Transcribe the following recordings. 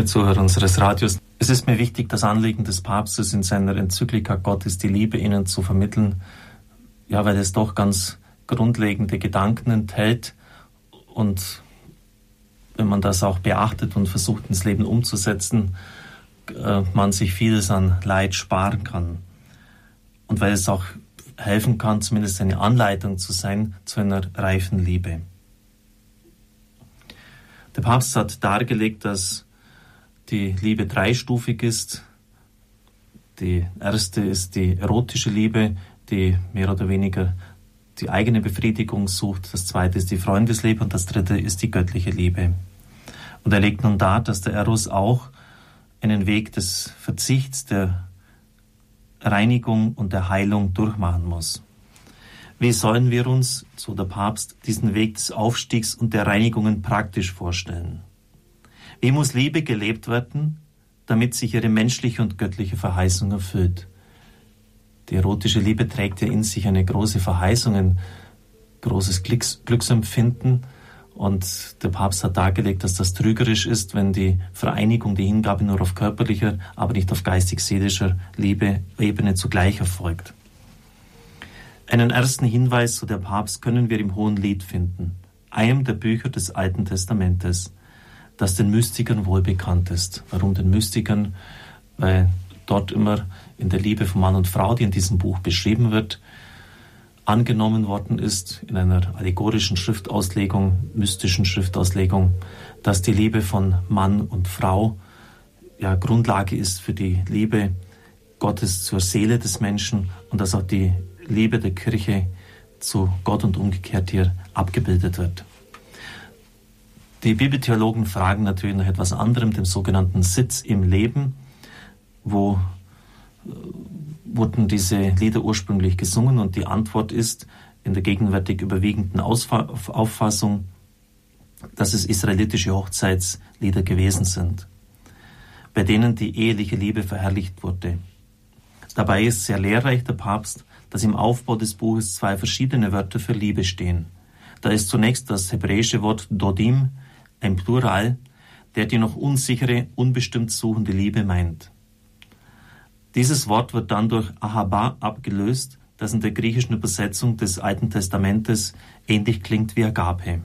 Liebe Zuhörer unseres Radios, es ist mir wichtig, das Anliegen des Papstes in seiner Enzyklika Gottes die Liebe ihnen zu vermitteln, ja, weil es doch ganz grundlegende Gedanken enthält und wenn man das auch beachtet und versucht ins Leben umzusetzen, äh, man sich vieles an Leid sparen kann. Und weil es auch helfen kann, zumindest eine Anleitung zu sein zu einer reifen Liebe. Der Papst hat dargelegt, dass die Liebe dreistufig ist. Die erste ist die erotische Liebe, die mehr oder weniger die eigene Befriedigung sucht. Das zweite ist die Freundesliebe und das dritte ist die göttliche Liebe. Und er legt nun dar, dass der Eros auch einen Weg des Verzichts, der Reinigung und der Heilung durchmachen muss. Wie sollen wir uns, so der Papst, diesen Weg des Aufstiegs und der Reinigungen praktisch vorstellen? Wie muss Liebe gelebt werden, damit sich ihre menschliche und göttliche Verheißung erfüllt? Die erotische Liebe trägt ja in sich eine große Verheißung, ein großes Glücks Glücksempfinden. Und der Papst hat dargelegt, dass das trügerisch ist, wenn die Vereinigung, die Hingabe nur auf körperlicher, aber nicht auf geistig-seelischer Liebe Ebene zugleich erfolgt. Einen ersten Hinweis zu der Papst können wir im Hohen Lied finden, einem der Bücher des Alten Testamentes, das den Mystikern wohl bekannt ist. Warum den Mystikern? Weil dort immer in der Liebe von Mann und Frau, die in diesem Buch beschrieben wird, angenommen worden ist, in einer allegorischen Schriftauslegung, mystischen Schriftauslegung, dass die Liebe von Mann und Frau ja Grundlage ist für die Liebe Gottes zur Seele des Menschen und dass auch die Liebe der Kirche zu Gott und umgekehrt hier abgebildet wird. Die Bibeltheologen fragen natürlich nach etwas anderem, dem sogenannten Sitz im Leben, wo äh, wurden diese Lieder ursprünglich gesungen und die Antwort ist in der gegenwärtig überwiegenden Auffassung, dass es israelitische Hochzeitslieder gewesen sind, bei denen die eheliche Liebe verherrlicht wurde. Dabei ist sehr lehrreich der Papst, dass im Aufbau des Buches zwei verschiedene Wörter für Liebe stehen. Da ist zunächst das hebräische Wort Dodim, ein Plural, der die noch unsichere, unbestimmt suchende Liebe meint. Dieses Wort wird dann durch Ahaba abgelöst, das in der griechischen Übersetzung des Alten Testamentes ähnlich klingt wie Agape.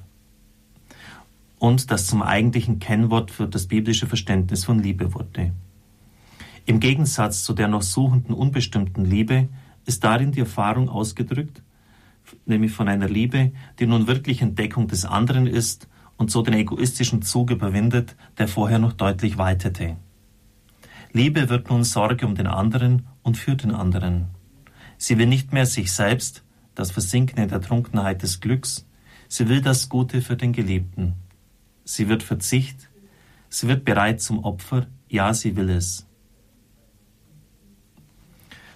Und das zum eigentlichen Kennwort für das biblische Verständnis von Liebe wurde. Im Gegensatz zu der noch suchenden, unbestimmten Liebe ist darin die Erfahrung ausgedrückt, nämlich von einer Liebe, die nun wirklich Entdeckung des anderen ist und so den egoistischen Zug überwindet, der vorher noch deutlich waltete. Liebe wird nun Sorge um den anderen und für den anderen. Sie will nicht mehr sich selbst, das Versinken in der Trunkenheit des Glücks, sie will das Gute für den Geliebten. Sie wird Verzicht, sie wird bereit zum Opfer, ja, sie will es.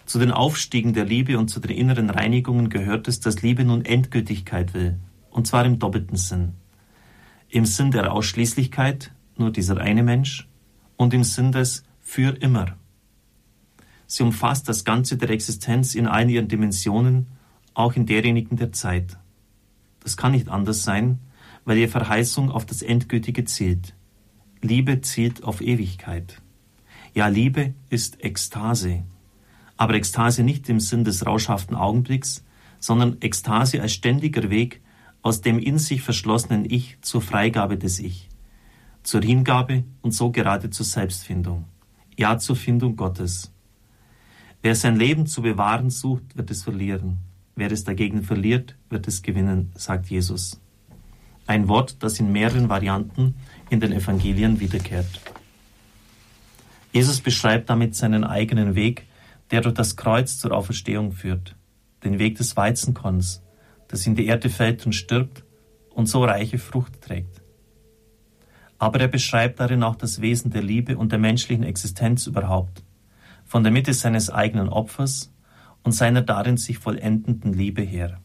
Zu den Aufstiegen der Liebe und zu den inneren Reinigungen gehört es, dass Liebe nun Endgültigkeit will, und zwar im doppelten Sinn. Im Sinn der Ausschließlichkeit, nur dieser eine Mensch, und im Sinn des für immer. Sie umfasst das Ganze der Existenz in allen ihren Dimensionen, auch in derjenigen der Zeit. Das kann nicht anders sein, weil ihre Verheißung auf das Endgültige zielt. Liebe zielt auf Ewigkeit. Ja, Liebe ist Ekstase, aber Ekstase nicht im Sinn des rauschhaften Augenblicks, sondern Ekstase als ständiger Weg aus dem in sich verschlossenen Ich zur Freigabe des Ich, zur Hingabe und so gerade zur Selbstfindung, ja zur Findung Gottes. Wer sein Leben zu bewahren sucht, wird es verlieren. Wer es dagegen verliert, wird es gewinnen, sagt Jesus. Ein Wort, das in mehreren Varianten in den Evangelien wiederkehrt. Jesus beschreibt damit seinen eigenen Weg, der durch das Kreuz zur Auferstehung führt, den Weg des Weizenkorns, das in die Erde fällt und stirbt und so reiche Frucht trägt. Aber er beschreibt darin auch das Wesen der Liebe und der menschlichen Existenz überhaupt, von der Mitte seines eigenen Opfers und seiner darin sich vollendenden Liebe her.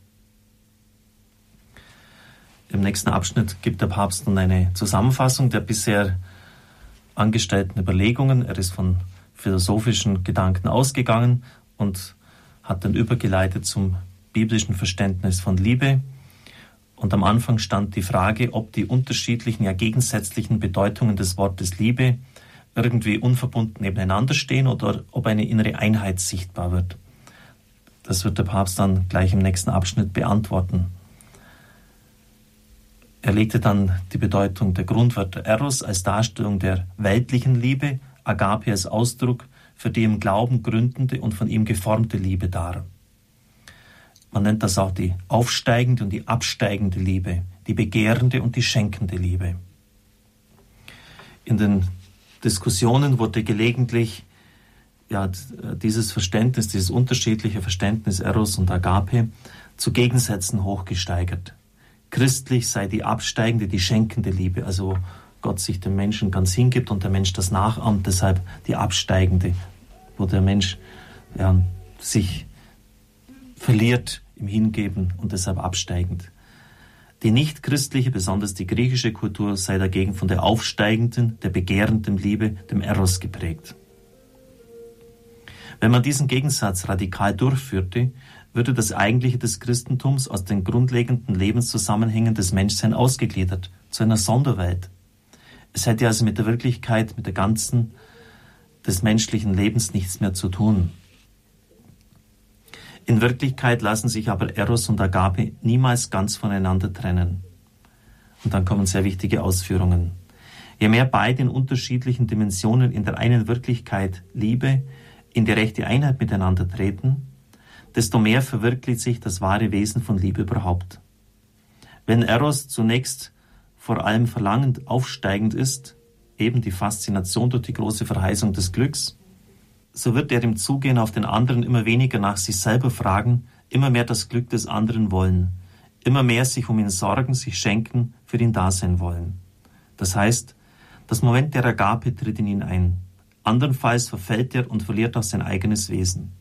Im nächsten Abschnitt gibt der Papst nun eine Zusammenfassung der bisher angestellten Überlegungen. Er ist von philosophischen Gedanken ausgegangen und hat dann übergeleitet zum biblischen Verständnis von Liebe. Und am Anfang stand die Frage, ob die unterschiedlichen, ja gegensätzlichen Bedeutungen des Wortes Liebe irgendwie unverbunden nebeneinander stehen oder ob eine innere Einheit sichtbar wird. Das wird der Papst dann gleich im nächsten Abschnitt beantworten. Er legte dann die Bedeutung der Grundwörter Eros als Darstellung der weltlichen Liebe, Agape als Ausdruck für die im Glauben gründende und von ihm geformte Liebe dar. Man nennt das auch die aufsteigende und die absteigende Liebe, die begehrende und die schenkende Liebe. In den Diskussionen wurde gelegentlich ja, dieses Verständnis, dieses unterschiedliche Verständnis Eros und Agape zu Gegensätzen hochgesteigert. Christlich sei die absteigende, die schenkende Liebe, also Gott sich dem Menschen ganz hingibt und der Mensch das nachahmt, deshalb die absteigende, wo der Mensch ja, sich verliert im Hingeben und deshalb absteigend. Die nichtchristliche, besonders die griechische Kultur sei dagegen von der aufsteigenden, der begehrenden Liebe, dem Eros geprägt. Wenn man diesen Gegensatz radikal durchführte, würde das Eigentliche des Christentums aus den grundlegenden Lebenszusammenhängen des Menschseins ausgegliedert, zu einer Sonderwelt. Es hätte also mit der Wirklichkeit, mit der ganzen des menschlichen Lebens nichts mehr zu tun. In Wirklichkeit lassen sich aber Eros und Agape niemals ganz voneinander trennen. Und dann kommen sehr wichtige Ausführungen. Je mehr beide in unterschiedlichen Dimensionen in der einen Wirklichkeit Liebe in die rechte Einheit miteinander treten, desto mehr verwirklicht sich das wahre Wesen von Liebe überhaupt. Wenn Eros zunächst vor allem verlangend aufsteigend ist, eben die Faszination durch die große Verheißung des Glücks, so wird er im Zugehen auf den anderen immer weniger nach sich selber fragen, immer mehr das Glück des anderen wollen, immer mehr sich um ihn sorgen, sich schenken, für ihn da sein wollen. Das heißt, das Moment der Agape tritt in ihn ein. Andernfalls verfällt er und verliert auch sein eigenes Wesen.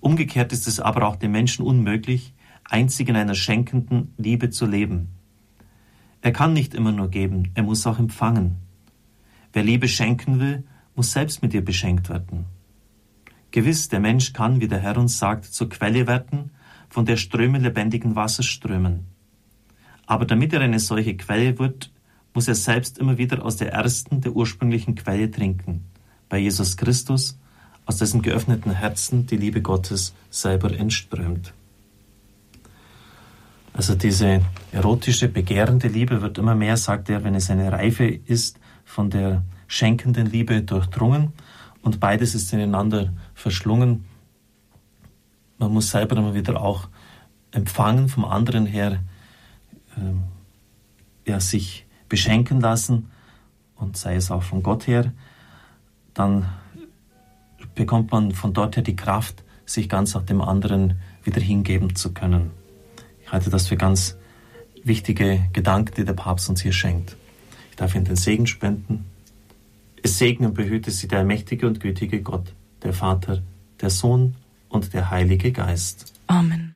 Umgekehrt ist es aber auch dem Menschen unmöglich, einzig in einer schenkenden Liebe zu leben. Er kann nicht immer nur geben, er muss auch empfangen. Wer Liebe schenken will, muss selbst mit ihr beschenkt werden. Gewiss, der Mensch kann, wie der Herr uns sagt, zur Quelle werden, von der Ströme lebendigen Wassers strömen. Aber damit er eine solche Quelle wird, muss er selbst immer wieder aus der ersten, der ursprünglichen Quelle trinken, bei Jesus Christus, aus dessen geöffneten Herzen die Liebe Gottes selber entströmt. Also diese erotische, begehrende Liebe wird immer mehr, sagt er, wenn es eine Reife ist, von der schenkenden Liebe durchdrungen und beides ist ineinander verschlungen. Man muss selber immer wieder auch empfangen vom anderen her, äh, ja, sich beschenken lassen und sei es auch von Gott her, dann bekommt man von dort her die Kraft, sich ganz auch dem anderen wieder hingeben zu können. Ich halte das für ganz wichtige Gedanken, die der Papst uns hier schenkt. Ich darf Ihnen den Segen spenden. Es und behüte Sie der mächtige und gütige Gott, der Vater, der Sohn und der Heilige Geist. Amen.